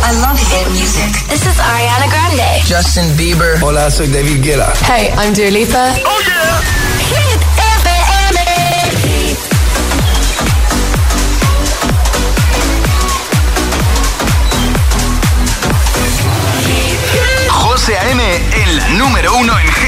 I love hit music. This is Ariana Grande. Justin Bieber. Hola, soy David Guetta. Hey, I'm Dua Lipa. Oh yeah. Hit FM. José A.M. en la número uno en hits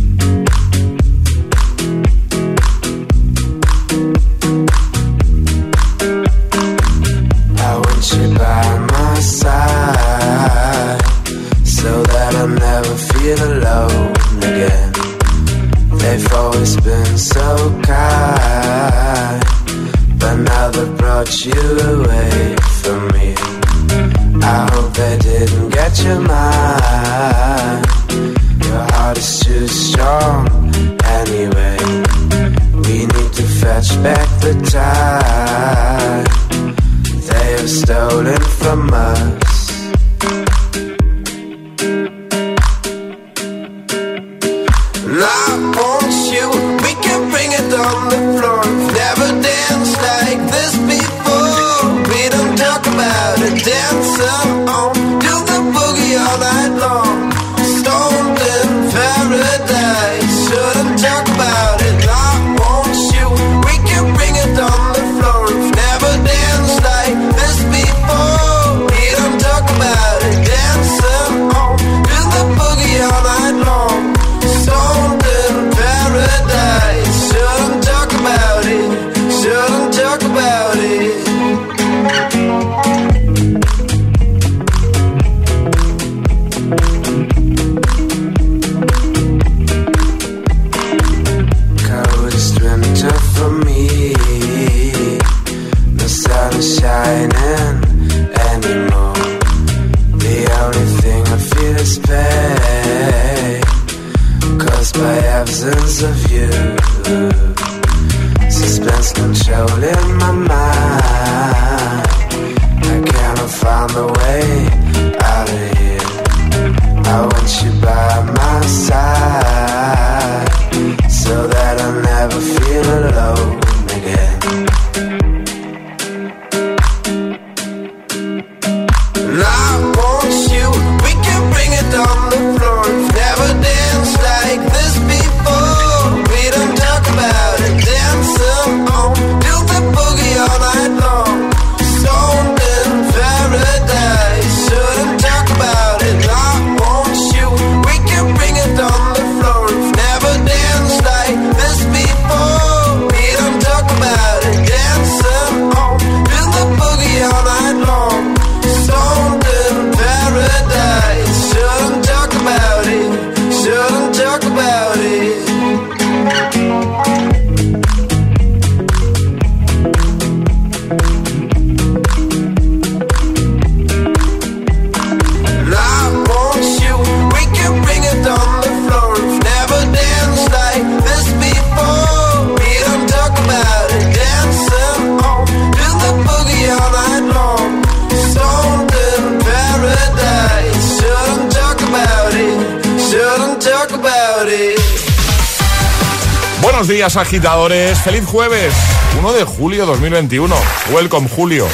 días, agitadores. Feliz jueves, 1 de julio 2021. Welcome, Julio.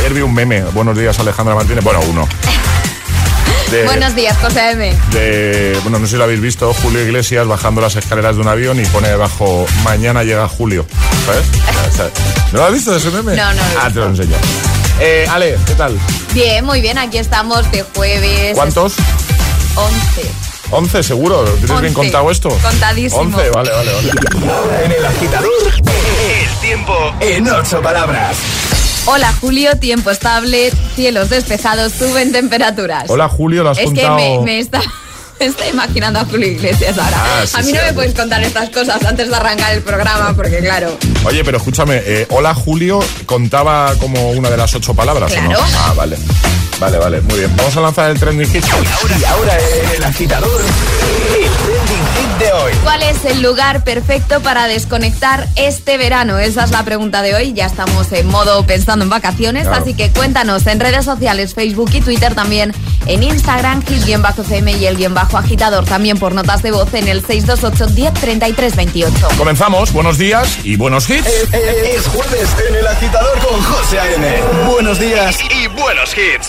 Ayer vi un meme. Buenos días, Alejandra Martínez. Bueno, uno. De- Buenos días, José M. de, bueno, no sé si lo habéis visto, Julio Iglesias bajando las escaleras de un avión y pone debajo, mañana llega Julio. ¿Sabes? ¿No lo has visto ese meme? No, no lo Ah, te lo enseño. Eh, Ale, ¿qué tal? Bien, muy bien, aquí estamos de jueves. ¿Cuántos? 11. 11, seguro. ¿Tienes bien contado esto? Contadísimo. 11, vale, vale, vale. En el agitador, el tiempo en ocho palabras. Hola, Julio, tiempo estable, cielos despejados, suben temperaturas. Hola, Julio, lo has es que me está... Estoy imaginando a Julio Iglesias ahora. Ah, sí, a mí no sí, me puedes contar estas cosas antes de arrancar el programa, porque claro. Oye, pero escúchame, eh, hola Julio contaba como una de las ocho palabras, ¿o no? Ah, vale. Vale, vale, muy bien. Vamos a lanzar el trending hit. Y ahora el agitador, el de hoy. ¿Cuál es el lugar perfecto para desconectar este verano? Esa es la pregunta de hoy. Ya estamos en modo pensando en vacaciones, Claro. así que cuéntanos en redes sociales, Facebook y Twitter, también en Instagram, hit-fm y el guion bajo agitador, también por notas de voz en el 628 10 33 28. Comenzamos, buenos días y buenos hits. Es, es- es jueves en el agitador con José A.M. Buenos días y buenos hits.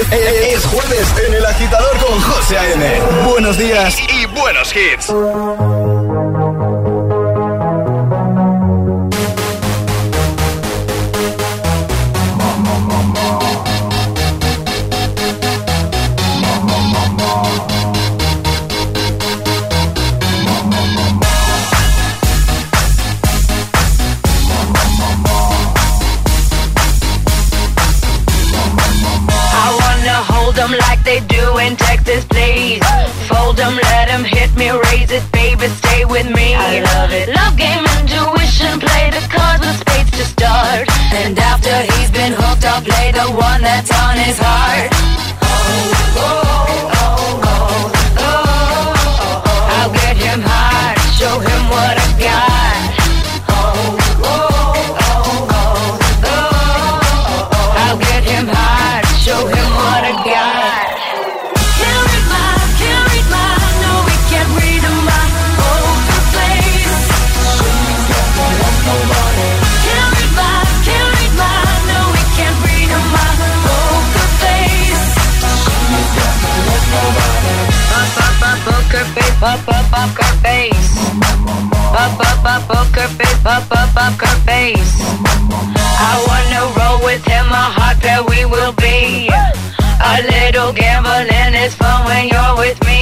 Es, es- es jueves en el agitador con José A.M. Buenos días y buenos hits.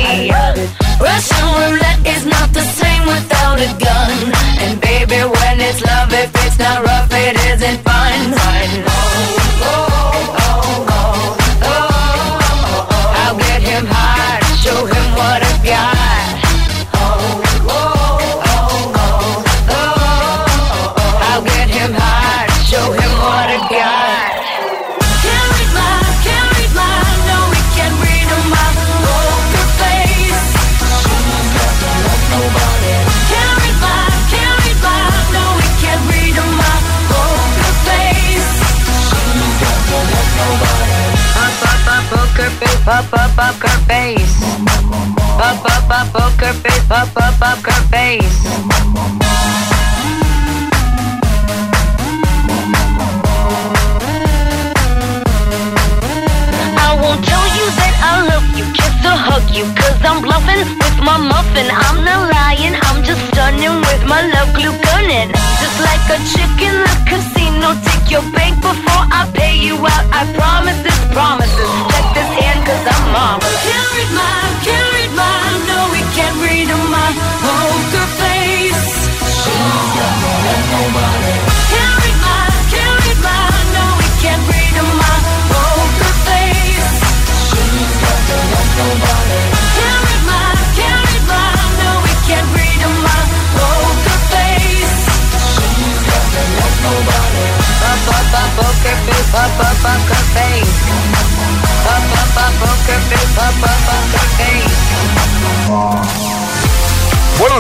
Russian roulette is not the same without a gun. And baby, when it's love, if it's not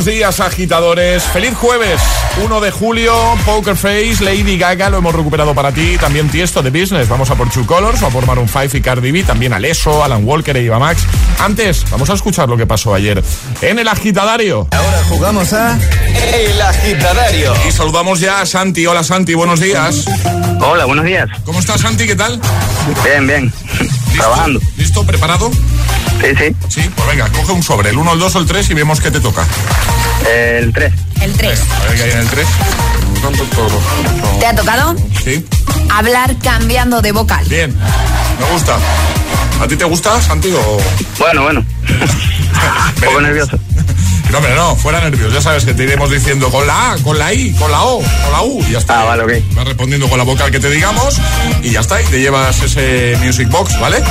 Buenos días, agitadores. Feliz jueves, 1 de julio. Poker Face, Lady Gaga, lo hemos recuperado para ti. También Tiesto de Business. Vamos a por Two Colors, o a por Maroon 5 y Cardi B. También Aleso, Alan Walker e Iva Max. Antes, vamos a escuchar lo que pasó ayer en el agitadario. Ahora jugamos a El Agitadario. Y saludamos ya a Santi. Hola, Santi, buenos días. Hola, buenos días. ¿Cómo estás, Santi? ¿Qué tal? Bien, bien. Trabajando. ¿Listo? ¿Preparado? Sí, sí. Sí, pues venga, coge un sobre, el 1, el 2 o el 3 y vemos qué te toca. El 3. El 3. A ver qué hay en el 3. ¿Te ha tocado? Sí, Hablar cambiando de vocal. bien, me gusta. ¿A ti te gusta, Santi? O... Bueno, bueno. Un poco nervioso. No, hombre, no, fuera nervios. Ya sabes que te iremos diciendo con la A, con la I, con la O, con la U. Y ya está. Ah, vale, ok. Vas respondiendo con la vocal que te digamos y ya está. Y te llevas ese Music Box, ¿vale?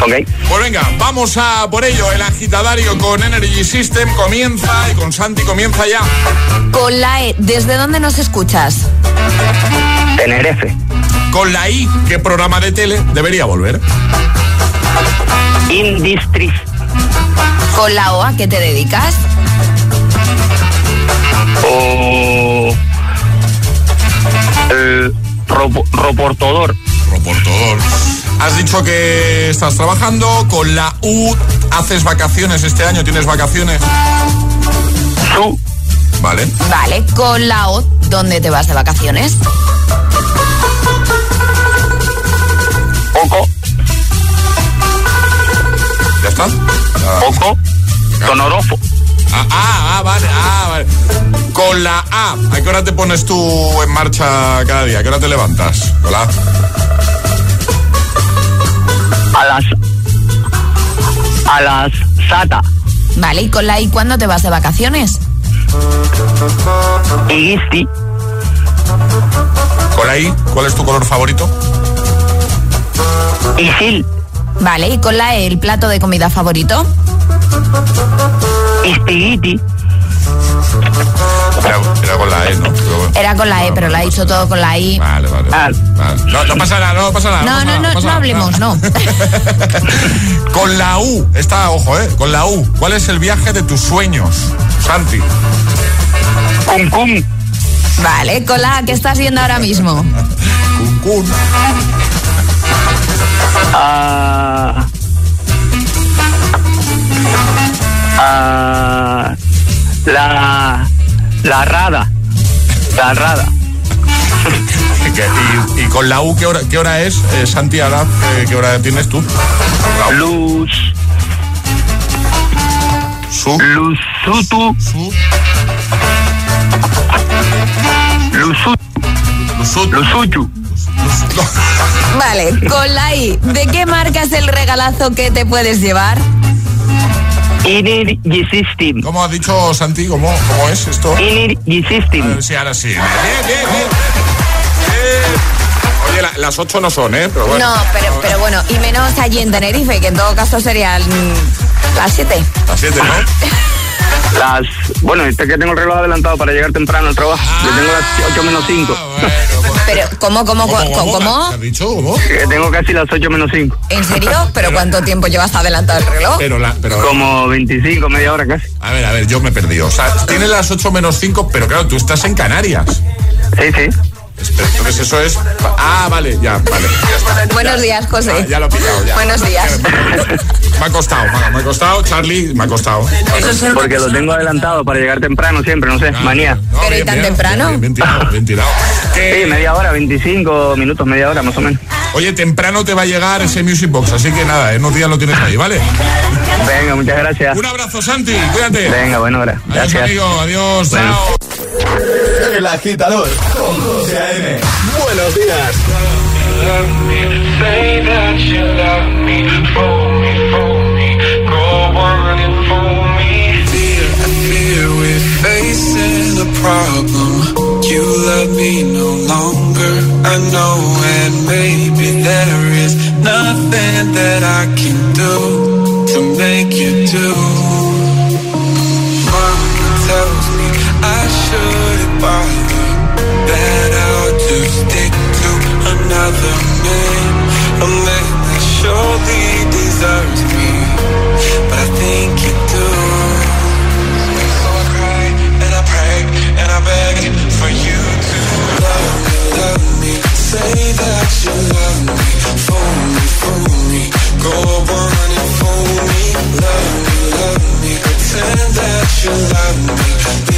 Ok. Pues venga, vamos a por ello. El agitadario con Energy System comienza y con Santi comienza ya. Con la E, ¿desde dónde nos escuchas? Tenerife. Con la I, ¿qué programa de tele debería volver? Industries. Con la O, ¿a qué te dedicas? O. El ropo- reportador. Has dicho que estás trabajando con la U. ¿Haces vacaciones este año? ¿Tienes vacaciones? Su. Vale. Vale, con la O, ¿dónde te vas de vacaciones? Poco. ¿Ya está? Ah, Poco. Ah, ah, ah, vale, ah, vale. Con la A, ¿a qué hora te pones tú en marcha cada día? ¿A qué hora te levantas? Hola. A las. A las. Sata. Vale, y con la I, ¿cuándo te vas de vacaciones? Igisti. Con la I, ¿cuál es tu color favorito? Isil. Vale, y con la E, ¿el plato de comida favorito? Istigiti. Con la E, ¿no? Bueno. Era con la E, pero la he dicho todo con la I. Vale, vale. Ah. vale. No, no pasa nada, no pasa nada. No, no, no, no hablemos, no. Con la U, está, ojo, ¿eh? Con la U, ¿cuál es el viaje de tus sueños, Santi? Cum cum. Vale, con la A, ¿qué estás viendo ahora mismo? Cuncún. Ah. Ah. La. La rada. La rada. ¿Y, y con la U qué hora, qué hora es, eh, Santi, ahora, eh, qué hora tienes tú? Luz. Su, Luzutu. su, Luzutu. Lusut, Luzuchu. Lus- Vale, con la I, ¿de qué marca es el regalazo que te puedes llevar? Inirgisistim. ¿Cómo ha dicho Santi? ¿Cómo, cómo es esto? A Inirgisistim. ver, sí, ahora sí. Bien, bien, bien. Bien. Oye, la- las ocho no son, ¿eh? Pero bueno. No, pero, pero bueno, y menos allí en Tenerife, que en todo caso serían las 7. Las siete, ¿no? Las. Bueno, este que tengo el reloj adelantado para llegar temprano al trabajo. Yo tengo las 8 menos 5. Ah, bueno, pues- Pero, ¿cómo, cómo, ¿Cómo, cómo? cómo, has dicho? ¿Cómo? Que tengo casi las 8 menos 5. ¿En serio? ¿Pero cuánto tiempo llevas adelantado el reloj? Pero, la, pero Como 25, media hora casi. a ver, a ver, yo me he perdido. O sea, tienes las 8 menos 5, pero claro, tú estás en Canarias. Sí, sí. Espera, Entonces eso es... Ah, vale, ya, vale. ya está. Buenos días, José. Ah, ya lo he pillado, ya. Buenos días. Me ha costado, me- ha costado, Charlie, me ha costado. Porque lo tengo adelantado para llegar temprano siempre, no sé, manía. No, Pero ¿y tan temprano? Bien, bien tirado, bien tirado. Que- Sí, media hora, 25 minutos, media hora más o menos. Oye, temprano te va a llegar ese Music Box, así que nada, en unos días lo tienes ahí, ¿vale? Venga, muchas gracias. Un abrazo, Santi, cuídate. Venga, bueno, Adiós, gracias. amigo, adiós, Bueno. chao. El agitador con José A.M. Buenos días. Facing a problem. You love me no longer, I know, and maybe there is nothing that I can do to make you do. I shouldn't bother, that I'll just stick to another man, a man that surely deserves me, but I think you do. So I cry and I pray and I beg for you to love me, love me, say that you love me, fool me, fool me, go on and fool me, love me, love me, pretend that you love me,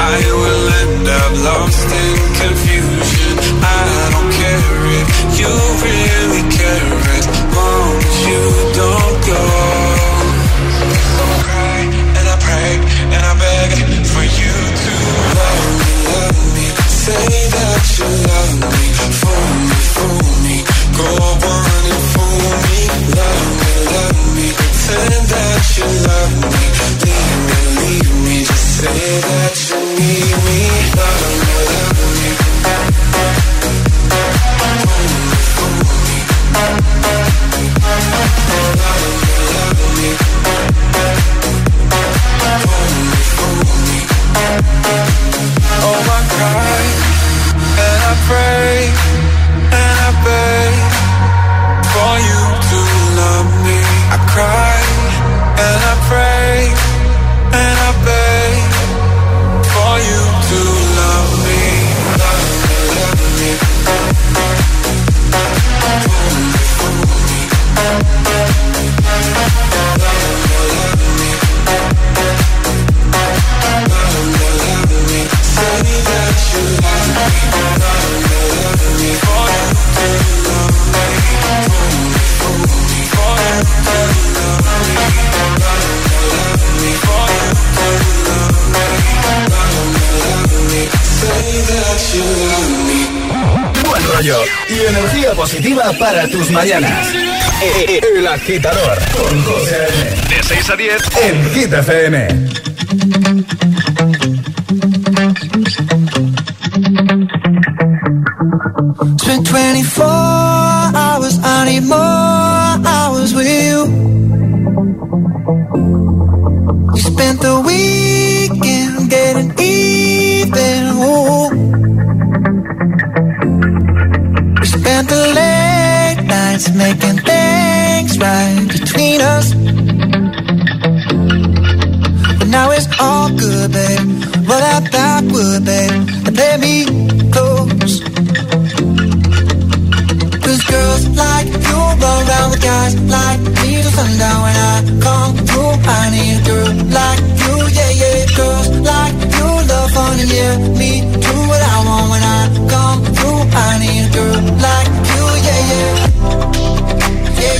I will end up lost in confusion. I don't care if you positiva para tus mañanas. El agitador con José A.M. De 6 a 10. En Hit FM. Spent 24 hours, I need more hours with you. We spent the weekend making things right between us. But now it's all good, babe. Roll out that wood, babe, and play me close. Cause girls like you run around with guys like me till sundown when I come through. I need a girl like you, yeah, yeah. Girls like you love fun and yeah, me do what I want when I come through. I need a girl.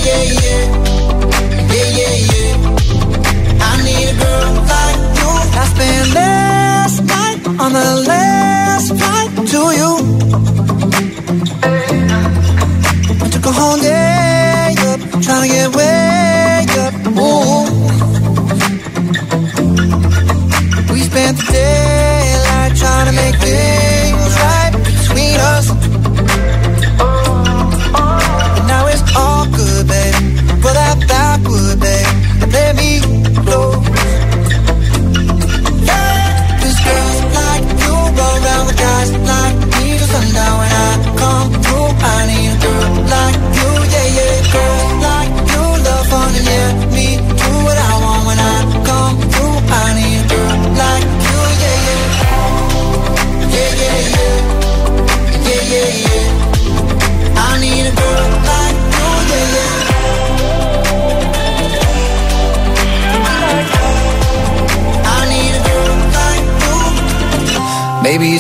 Yeah, yeah, yeah. Yeah, yeah. I need a girl like you. I spent last night on the last flight to you. Took a whole day up, trying to get way up. We spent the daylight trying to make things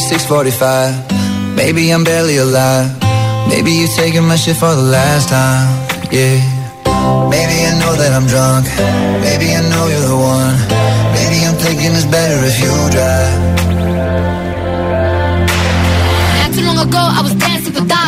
645. Maybe I'm barely alive. Maybe you're taking my shit for the last time. Yeah. Maybe I know that I'm drunk. Maybe I know you're the one. Maybe I'm thinking it's better if you drive. Not too long ago, I was dancing for dollars.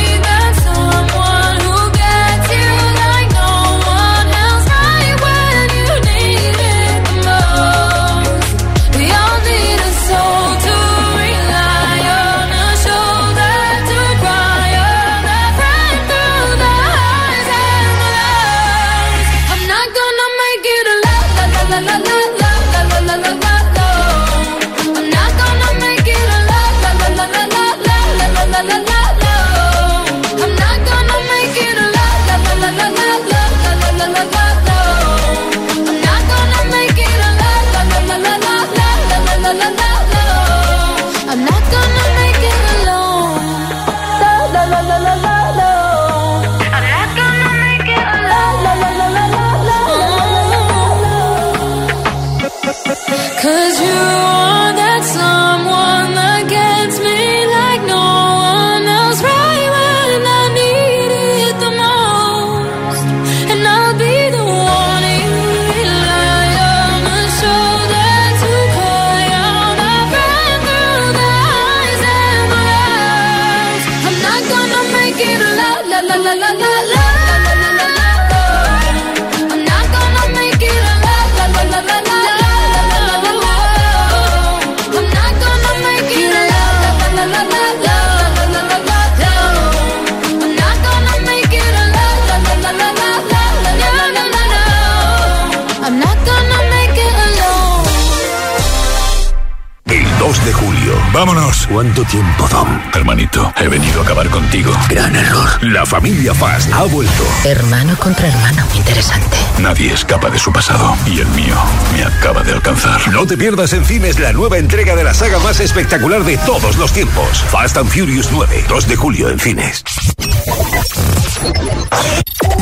familia Fast ha vuelto. Hermano contra hermano. Interesante. Nadie escapa de su pasado. Y el mío me acaba de alcanzar. No te pierdas en cines la nueva entrega de la saga más espectacular de todos los tiempos. Fast and Furious 9. 2 de julio en cines.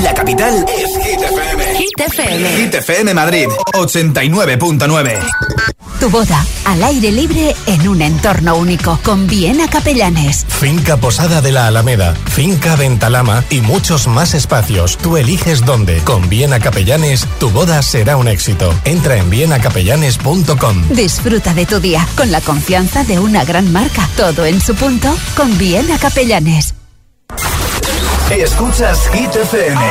La capital es Hit FM. Hit FM. Hit FM Madrid 89.9. Tu boda al aire libre en un entorno único con Viena Capellanes. Finca Posada de la Alameda, Finca Ventalama y muchos más espacios. Tú eliges dónde. Con Viena Capellanes, tu boda será un éxito. Entra en vienacapellanes.com. Disfruta de tu día con la confianza de una gran marca. Todo en su punto con Viena Capellanes. Escuchas Hit FM.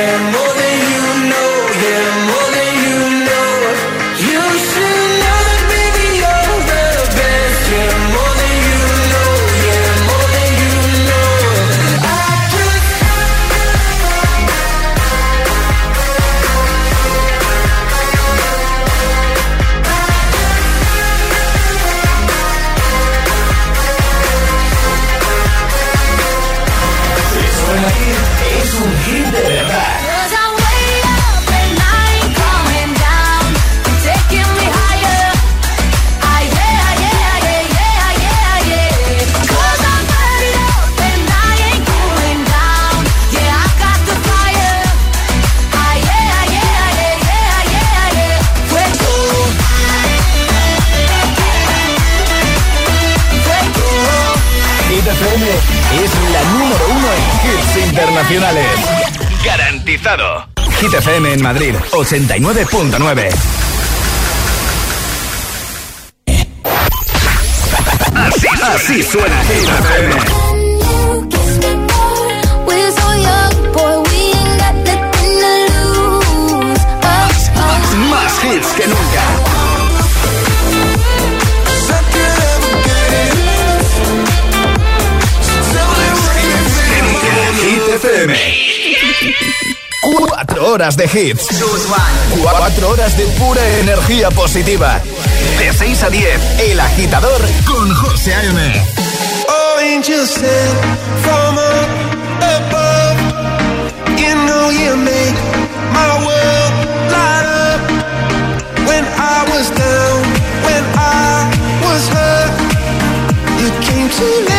Queremos internacionales. Garantizado. Hit FM en Madrid, 89.9. Así, así suena Hit FM. Cuatro horas de hits. Cuatro horas de pura energía positiva. De 6 a 10, El Agitador con José A.M. Oh, angels sent from above. You know you make my world light up. When I was down, when I was hurt, you came to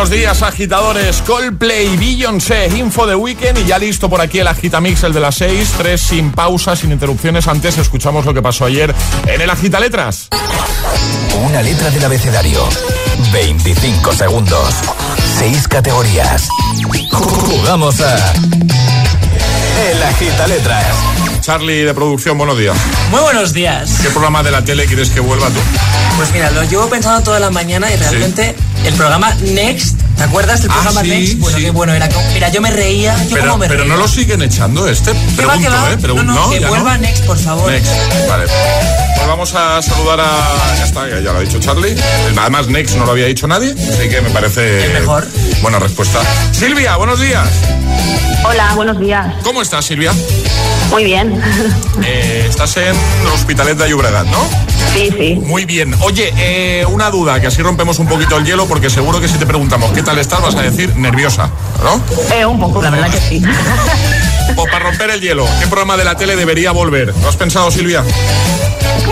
Buenos días, agitadores. Coldplay, Beyoncé, Info de Weekend y ya listo por aquí el Agitamix, el de las 6. Tres sin pausa, sin interrupciones. Antes escuchamos lo que pasó ayer en el Agita Letras. Una letra del abecedario. 25 segundos. 6 categorías. Jugamos a. El Agita Letras. Charlie de producción, buenos días. Muy buenos días. ¿Qué programa de la tele quieres que vuelva tú? Pues mira, lo llevo pensando toda la mañana y realmente el programa Next, ¿te acuerdas del Ah, programa sí, Next? Bueno, sí. qué bueno era. Mira, yo me reía, yo Pero, como me pero reía. no lo siguen echando este. ¿Qué va, Pregunto, qué va? ¿eh? No, no, que vuelva Next, por favor. Next, vale. pues vamos a saludar a. Ya está, ya, ya lo ha dicho Charlie. Además, Next no lo había dicho nadie, así que me parece. El mejor. Buena respuesta. Silvia, buenos días. Hola, buenos días. ¿Cómo estás, Silvia? Muy bien. Eh, estás en Hospitalet de Llobregat, ¿no? Sí, sí. Muy bien. Oye, eh, una duda, que así rompemos un poquito el hielo, porque seguro que si te preguntamos qué tal estás, vas a decir nerviosa, ¿no? Eh, un poco, la verdad que sí. O para romper el hielo, ¿qué programa de la tele debería volver? ¿Lo has pensado, Silvia?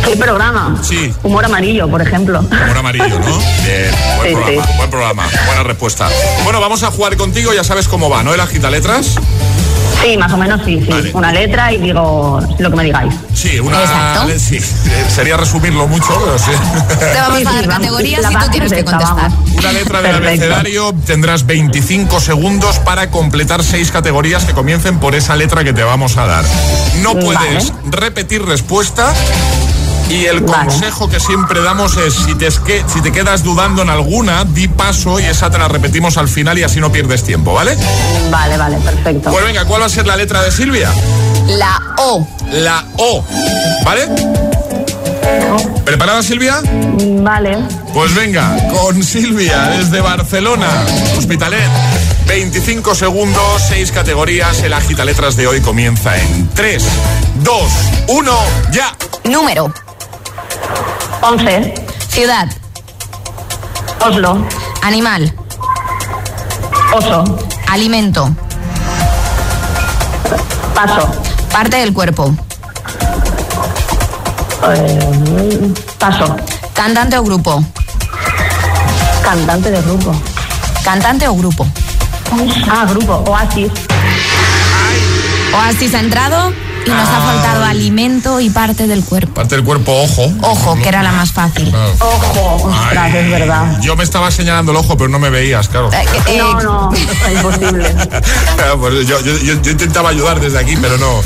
¿Qué programa? Sí. Humor amarillo, por ejemplo. Humor amarillo, ¿no? Bien, buen Sí, programa, sí. buen programa, buena respuesta. Bueno, vamos a jugar contigo, ya sabes cómo va, ¿no? El agita letras. Sí, más o menos sí, sí. Una letra y digo lo que me digáis. Sí, una. Sí, eh, sería resumirlo mucho, pero sí. Te vamos a dar categorías y tú tienes que contestar. Una letra del Perfecto. abecedario, tendrás 25 segundos para completar seis categorías que comiencen por esa letra que te vamos a dar. No puedes repetir respuesta. Y el consejo que siempre damos es, si te, es que, si te quedas dudando en alguna, di paso y esa te la repetimos al final y así no pierdes tiempo, ¿vale? Vale, vale, perfecto. Pues venga, ¿cuál va a ser la letra de Silvia? La O. La O, ¿vale? ¿Preparada, Silvia? Vale. Pues venga, con Silvia desde Barcelona, Hospitalet. 25 segundos, 6 categorías. El agita letras de hoy comienza en 3, 2, 1, ya. Número. 11. Ciudad. Oslo. Animal. Oso. Alimento. Paso. Parte del cuerpo. Eh, paso. Cantante o grupo. Cantante de grupo. Cantante o grupo. Ah, grupo. Oasis. Oasis ha entrado y nos ha faltado alimento y parte del cuerpo. Parte del cuerpo, ojo. Ojo, que era la más fácil. Ojo. Ostras, es verdad. Yo me estaba señalando el ojo, pero no me veías, claro. No, no, es imposible. Pues yo, yo- yo- yo intentaba ayudar desde aquí, pero no.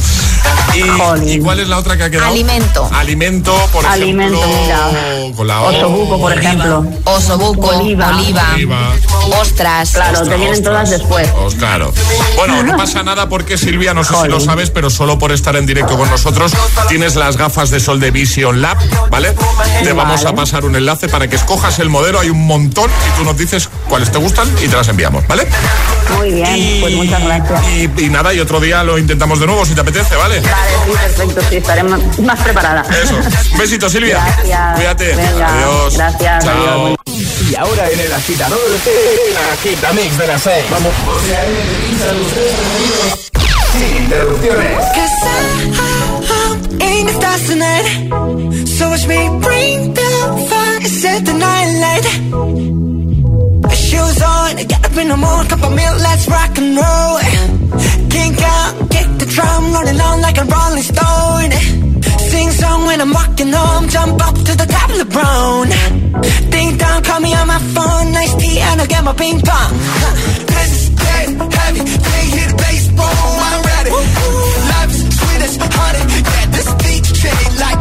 ¿Y, y cuál es la otra que ha quedado? Alimento. Alimento, por Alimento, ejemplo. Con la O. Osobuco, por ejemplo. Osobuco, oliva, Oliva. ostras. Claro, Ostras, te vienen todas después. Os- claro. Bueno, no pasa nada porque Silvia, no sé si lo sabes, pero solo por estar en directo con nosotros tienes las gafas de sol de Vision Lab, ¿vale? Te vamos a pasar un enlace para que escojas el modelo, hay un montón y tú nos dices cuáles te gustan y te las enviamos, ¿vale? Muy bien, pues muchas gracias. Y, y nada, y otro día lo intentamos de nuevo si te apetece, ¿vale? Vale, sí, perfecto, sí, estaré más, más preparada. Eso. Un besito, Silvia. Gracias. Cuídate. Venga, Adiós. gracias, Chao. adiós. Y ahora en el agitador, el agitamix de las 6. Vamos. Sin interrupciones. Ain't the stars tonight. So watch me bring the fire and set the night light. Shoes on, get up in the morning, cup of milk, let's rock and roll. Kink out, kick the drum, rolling on like a rolling stone. Sing song when I'm walking home, jump up to the top of the brown. Ding dong, call me on my phone, nice tea, and I'll get my ping pong. This is dead heavy, can't hear the bass, I'm ready. Life's sweet as honey, yeah, this beat chain like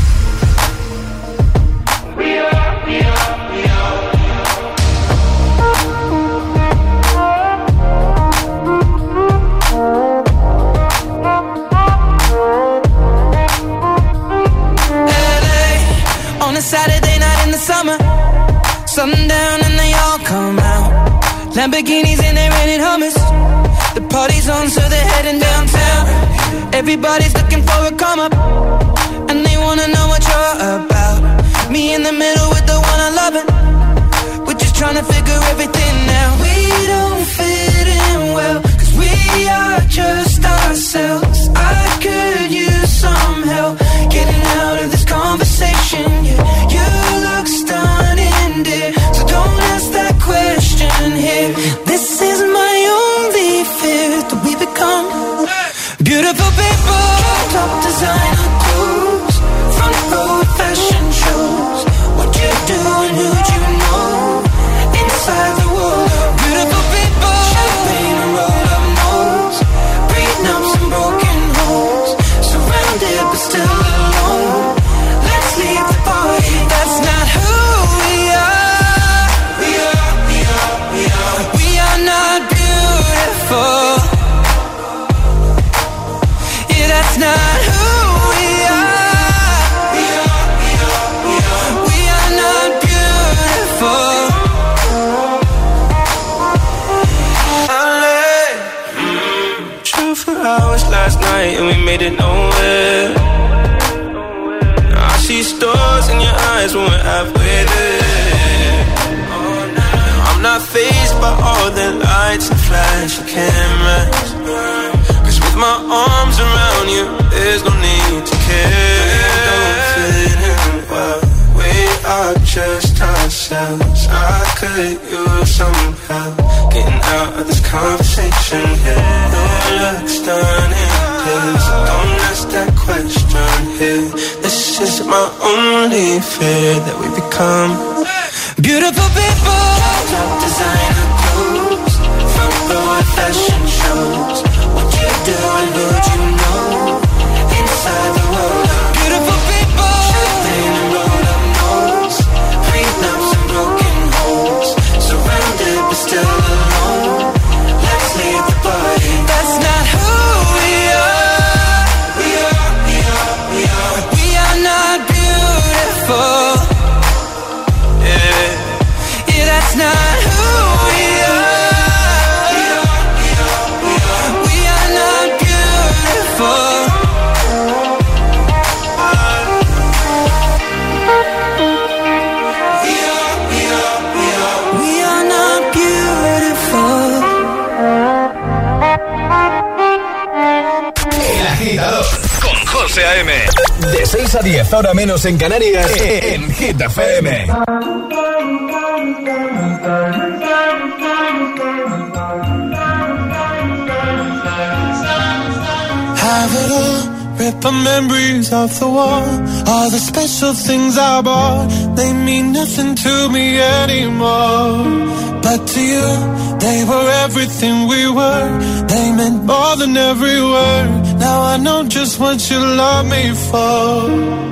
Everybody's lights and flashing cameras. Cause with my arms around you, there's no need to care. We don't fit in well. We are just ourselves. I could use some help getting out of this conversation. Yeah, your looks stunning. Please don't ask that question here. This is my only fear that we become Beautiful people. Fashion shows. Menos en Canarias, en Hit FM. Have it all, rip the memories off the wall. All the special things I bought, they mean nothing to me anymore. But to you, they were everything we were. They meant more than every word. Now I know just what you love me for.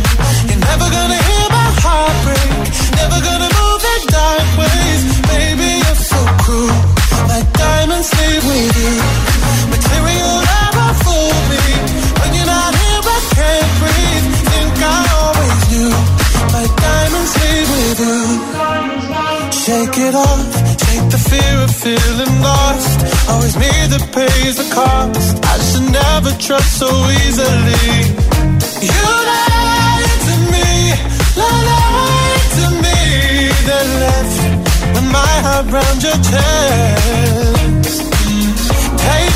Material never fool me. When you're not here, I can't breathe. Think I always knew. My diamonds with you. Shake it off. Take the fear of feeling lost. Always me that pays the cost. I should never trust so easily. You lied to me, lied to me. Then left with my heart your chest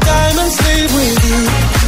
Diamonds leave with you.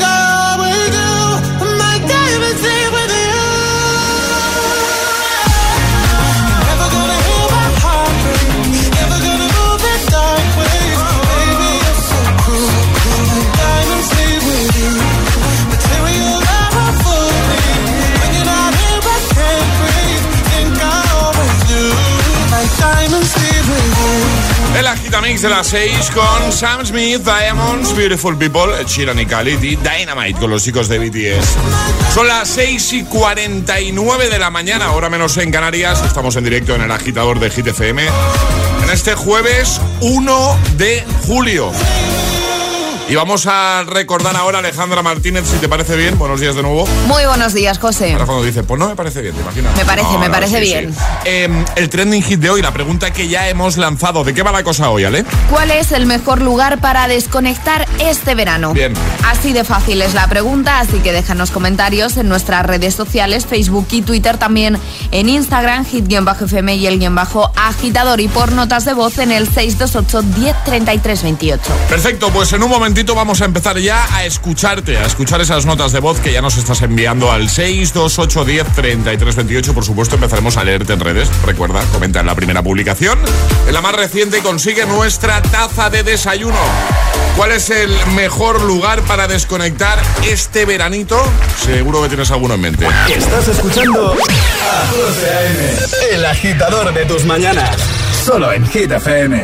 de las 6 con Sam Smith, Diamonds, Beautiful People, Sheeran y Dynamite con los chicos de BTS. Son las 6 y 49 de la mañana, Ahora menos en Canarias. Estamos en directo en el agitador de GTFM en este jueves 1 de julio. Y vamos a recordar ahora a Alejandra Martínez, si te parece bien. Buenos días de nuevo. Muy buenos días, José. Ahora cuando dice, pues no me parece bien, ¿te imaginas? Me parece, No, me no, parece sí, bien. sí. Eh, el trending hit de hoy, la pregunta que ya hemos lanzado. ¿De qué va la cosa hoy, Ale? ¿Cuál es el mejor lugar para desconectar este verano? Bien. Así de fácil es la pregunta, así que déjanos comentarios en nuestras redes sociales, Facebook y Twitter, también en Instagram, hit-fm y el guion bajo agitador y por notas de voz en el 628 10 28. Perfecto, pues en un momentito vamos a empezar ya a escucharte, a escuchar esas notas de voz que ya nos estás enviando al 628 10 33 28. Por supuesto, empezaremos a leerte en redes. Recuerda, comenta en la primera publicación. En la más reciente consigue nuestra taza de desayuno. ¿Cuál es el mejor lugar para desconectar este veranito? Seguro que tienes alguno en mente. Estás escuchando a José A.M., el agitador de tus mañanas. Solo en Hit FM.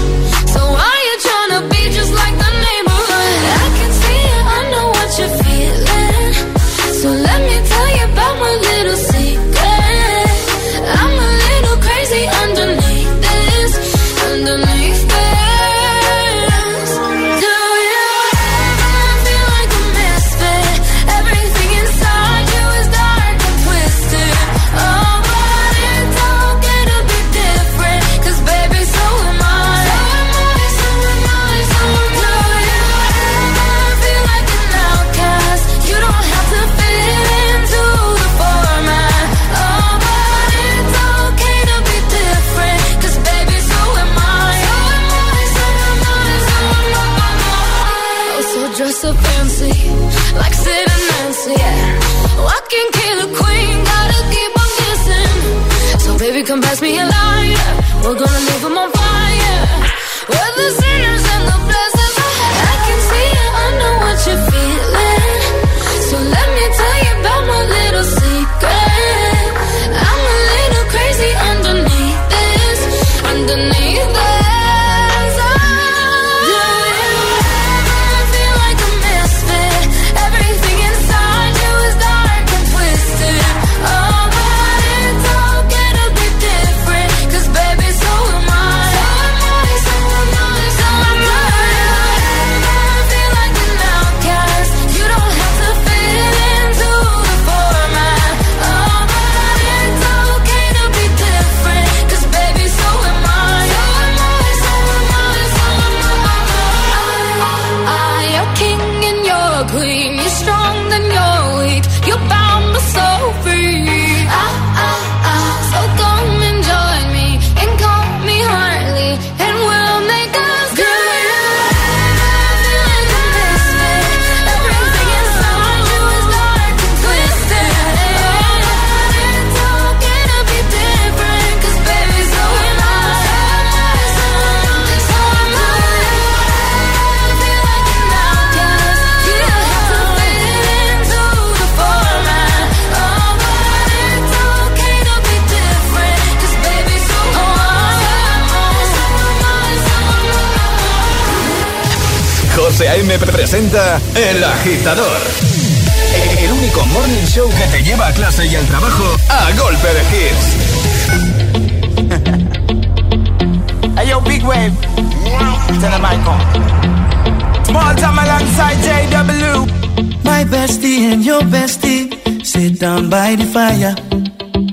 A.M. presenta El Agitador. El único morning show que te lleva a clase y al trabajo a golpe de hits. hey yo, big wave. The mic on. Small time alongside JW. My bestie and your bestie sit down by the fire.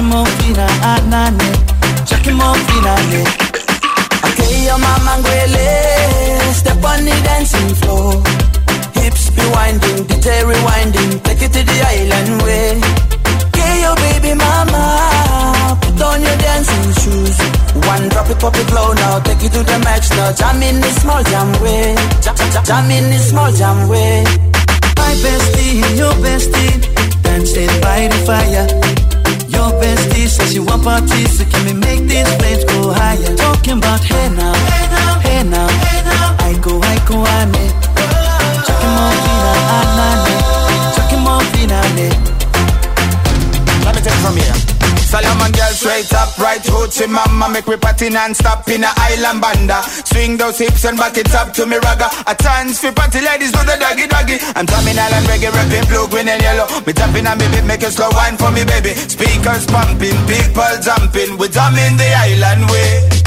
Chakimo fina anane ah, Chakimo finale Okay, your mama ngwele Step on the dancing floor. Hips be winding, DJ rewinding Take it to the island way. Okay, your baby mama Put on your dancing shoes. One drop it, pop it low now Take it to the max now. Jam in the small jam way. Jam, jam, jam in the small jam way. My bestie your bestie Dancing by the fire your bestie says she want parties, so can we make these flames go higher? Talking about hey now, hey now, hey now, hey now. I go, I go, I. Chucking more I more Let me take it from here. Solomon girl straight up, right hoochie mama Make me party non-stop in a island banda. Swing those hips and back it up to me ragga. A chance for party ladies do the doggy doggy. I'm drumming island reggae, rapping blue, green and yellow. Me tapping on me beat, make a slow wine for me baby. Speakers pumping, people jumping. We drumming the island way.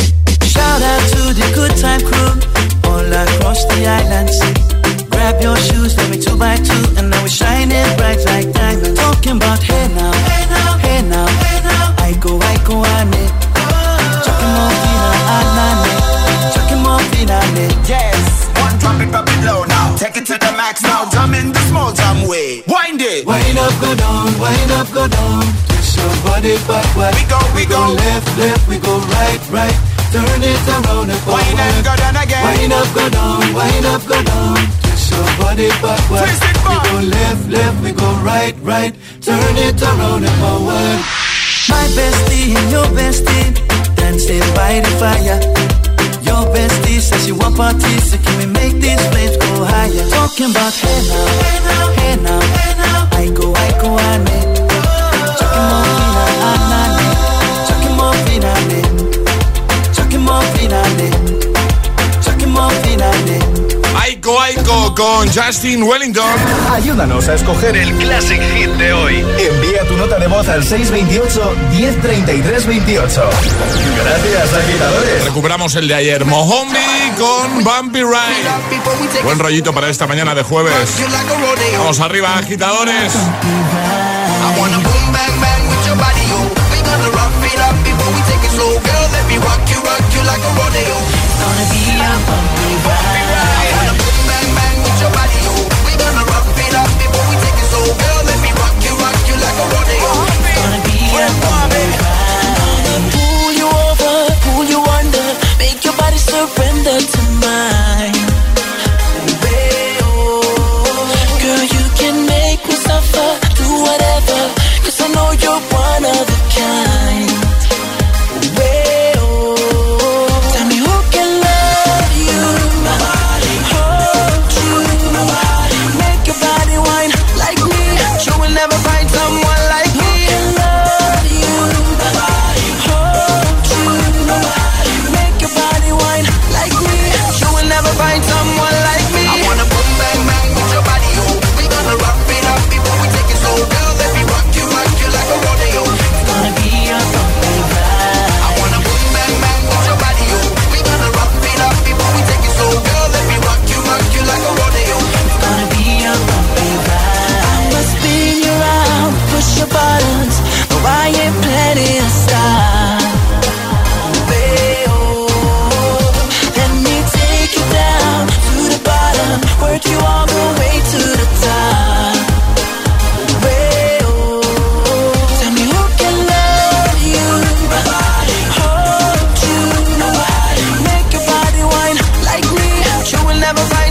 Shout out to the good time crew All across the islands Grab your shoes, let me two by two And now we're shining bright like diamonds. Talking about hey now, hey now, hey now, hey now. I go, I go, I need Chucking more fina, anane. Chucking more fina, Yes, one drop it, drop it low now. Take it to the max now. Jump in the small jam way. Wind it. Wind up, go down, wind up, go down. Twist your body backward We go, we, we go, go. left, left, we go right, right. Turn it around and forward. Wind up, go down again. Wind up, go down, wind up, go down. Twist your body backward Twist it back We go left, left, we go right, right. Turn it around and forward My bestie and your bestie. Dancing by the fire. Your bestie says she want parties So can we make these flames go higher? Talking about hey now, hey now, hey now. I go, I go, I need Aiko Aiko con Justin Wellington. Ayúdanos a escoger el Classic Hit de hoy. Envía tu nota de voz al 628 1033 28. Gracias, agitadores. Recuperamos el de ayer. Mohombi con Bumpy Ride. Buen rollito para esta mañana de jueves. Vamos arriba, agitadores. Pull I don't